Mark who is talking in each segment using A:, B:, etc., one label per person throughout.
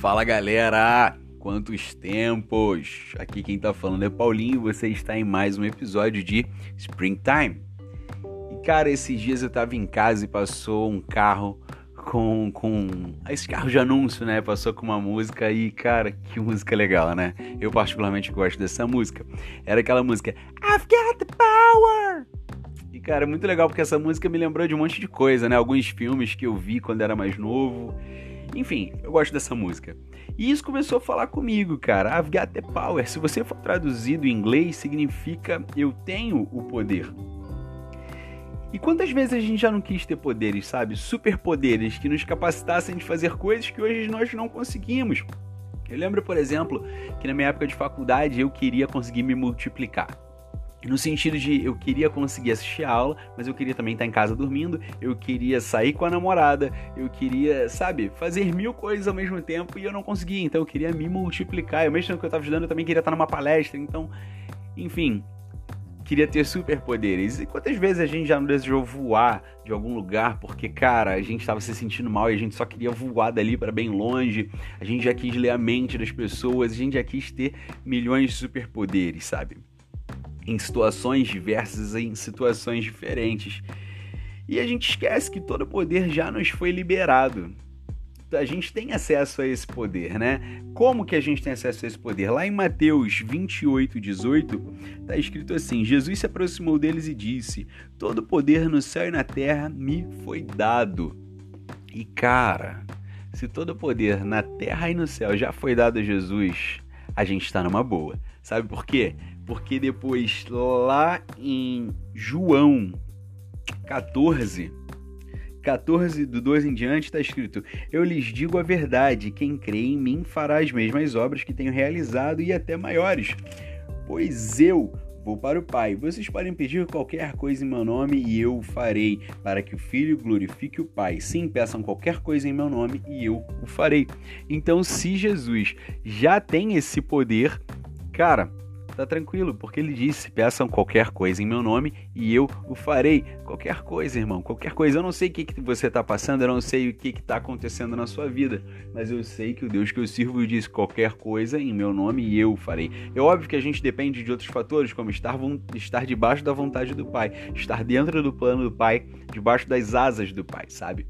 A: Fala galera! Quantos tempos! Aqui quem tá falando é Paulinho e você está em mais um episódio de Springtime. E cara, esses dias eu tava em casa e passou um carro com, com esse carro de anúncio, né? Passou com uma música e, cara, que música legal, né? Eu particularmente gosto dessa música. Era aquela música I've got the power! E, cara, é muito legal porque essa música me lembrou de um monte de coisa, né? Alguns filmes que eu vi quando era mais novo. Enfim, eu gosto dessa música. E isso começou a falar comigo, cara. I've got the power. Se você for traduzido em inglês, significa eu tenho o poder. E quantas vezes a gente já não quis ter poderes, sabe? Superpoderes que nos capacitassem de fazer coisas que hoje nós não conseguimos. Eu lembro, por exemplo, que na minha época de faculdade eu queria conseguir me multiplicar. No sentido de eu queria conseguir assistir a aula, mas eu queria também estar em casa dormindo, eu queria sair com a namorada, eu queria, sabe, fazer mil coisas ao mesmo tempo e eu não conseguia, então eu queria me multiplicar. Eu mesmo que eu estava estudando, eu também queria estar numa palestra, então, enfim, queria ter superpoderes. E quantas vezes a gente já não desejou voar de algum lugar porque, cara, a gente estava se sentindo mal e a gente só queria voar dali para bem longe, a gente já quis ler a mente das pessoas, a gente já quis ter milhões de superpoderes, sabe? Em situações diversas, em situações diferentes. E a gente esquece que todo poder já nos foi liberado. A gente tem acesso a esse poder, né? Como que a gente tem acesso a esse poder? Lá em Mateus 28, 18, está escrito assim: Jesus se aproximou deles e disse: Todo poder no céu e na terra me foi dado. E cara, se todo poder na terra e no céu já foi dado a Jesus, a gente está numa boa. Sabe por quê? Porque depois lá em João 14, 14 do 2 em diante está escrito: Eu lhes digo a verdade, quem crê em mim fará as mesmas obras que tenho realizado e até maiores. Pois eu vou para o Pai. Vocês podem pedir qualquer coisa em meu nome e eu o farei, para que o Filho glorifique o Pai. Sim, peçam qualquer coisa em meu nome e eu o farei. Então, se Jesus já tem esse poder, cara, tá tranquilo, porque ele disse: peçam qualquer coisa em meu nome e eu o farei. Qualquer coisa, irmão, qualquer coisa. Eu não sei o que, que você está passando, eu não sei o que está acontecendo na sua vida, mas eu sei que o Deus que eu sirvo disse: qualquer coisa em meu nome e eu o farei. É óbvio que a gente depende de outros fatores, como estar, estar debaixo da vontade do Pai, estar dentro do plano do Pai, debaixo das asas do Pai, sabe?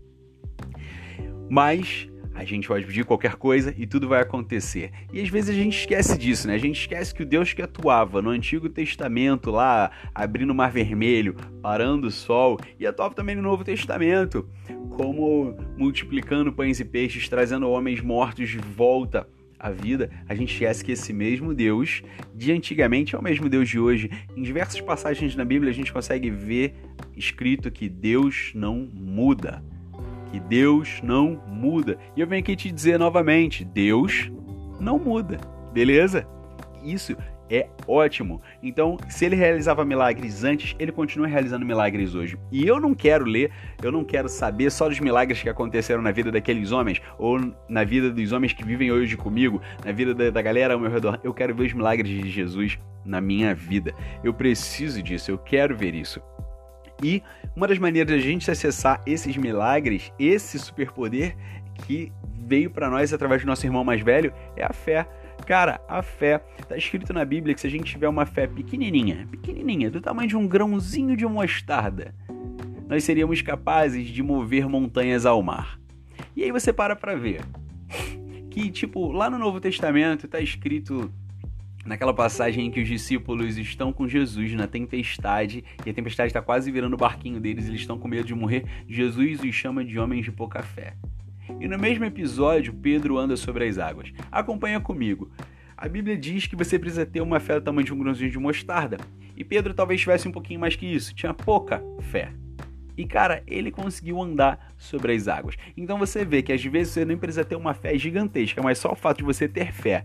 A: Mas a gente pode pedir qualquer coisa e tudo vai acontecer. E às vezes a gente esquece disso, né? A gente esquece que o Deus que atuava no Antigo Testamento, lá abrindo o Mar Vermelho, parando o sol, e atuava também no Novo Testamento, como multiplicando pães e peixes, trazendo homens mortos de volta à vida, a gente esquece que esse mesmo Deus de antigamente é o mesmo Deus de hoje. Em diversas passagens na Bíblia a gente consegue ver escrito que Deus não muda que Deus não muda. E eu venho aqui te dizer novamente: Deus não muda, beleza? Isso é ótimo. Então, se ele realizava milagres antes, ele continua realizando milagres hoje. E eu não quero ler, eu não quero saber só dos milagres que aconteceram na vida daqueles homens, ou na vida dos homens que vivem hoje comigo, na vida da, da galera ao meu redor. Eu quero ver os milagres de Jesus na minha vida. Eu preciso disso, eu quero ver isso. E uma das maneiras de a gente acessar esses milagres, esse superpoder que veio para nós através do nosso irmão mais velho, é a fé. Cara, a fé, está escrito na Bíblia que se a gente tiver uma fé pequenininha, pequenininha, do tamanho de um grãozinho de mostarda, nós seríamos capazes de mover montanhas ao mar. E aí você para para ver que, tipo, lá no Novo Testamento está escrito naquela passagem em que os discípulos estão com Jesus na tempestade e a tempestade está quase virando o barquinho deles, eles estão com medo de morrer. Jesus os chama de homens de pouca fé. E no mesmo episódio, Pedro anda sobre as águas. Acompanha comigo. A Bíblia diz que você precisa ter uma fé do tamanho de um grãozinho de mostarda. E Pedro talvez tivesse um pouquinho mais que isso, tinha pouca fé. E cara, ele conseguiu andar sobre as águas. Então você vê que às vezes você nem precisa ter uma fé gigantesca, mas só o fato de você ter fé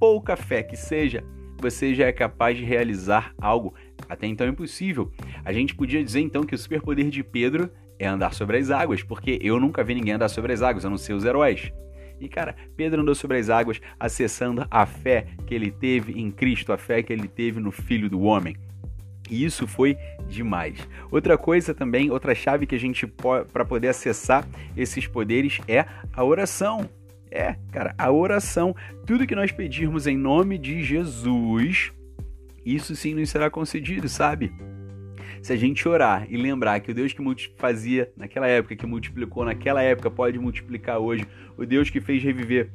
A: pouca fé que seja, você já é capaz de realizar algo até então impossível. A gente podia dizer então que o superpoder de Pedro é andar sobre as águas, porque eu nunca vi ninguém andar sobre as águas, a não ser os heróis. E cara, Pedro andou sobre as águas acessando a fé que ele teve em Cristo, a fé que ele teve no Filho do Homem. E isso foi demais. Outra coisa também, outra chave que a gente para poder acessar esses poderes é a oração. É, cara, a oração, tudo que nós pedirmos em nome de Jesus, isso sim nos será concedido, sabe? Se a gente orar e lembrar que o Deus que fazia naquela época, que multiplicou naquela época, pode multiplicar hoje, o Deus que fez reviver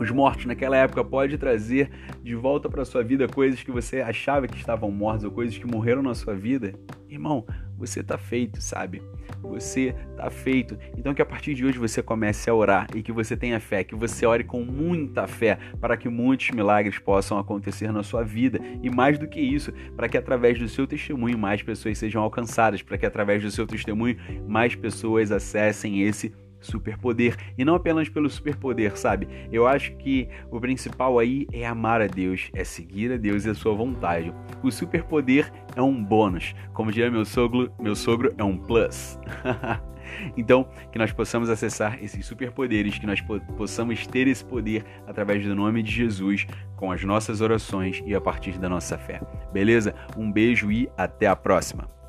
A: os mortos naquela época pode trazer de volta para sua vida coisas que você achava que estavam mortas ou coisas que morreram na sua vida. Irmão, você está feito, sabe? Você está feito. Então que a partir de hoje você comece a orar e que você tenha fé, que você ore com muita fé para que muitos milagres possam acontecer na sua vida e mais do que isso, para que através do seu testemunho mais pessoas sejam alcançadas, para que através do seu testemunho mais pessoas acessem esse superpoder e não apenas pelo superpoder, sabe? Eu acho que o principal aí é amar a Deus, é seguir a Deus e a sua vontade. O superpoder é um bônus, como diria meu sogro, meu sogro é um plus. então, que nós possamos acessar esses superpoderes, que nós possamos ter esse poder através do nome de Jesus, com as nossas orações e a partir da nossa fé. Beleza? Um beijo e até a próxima.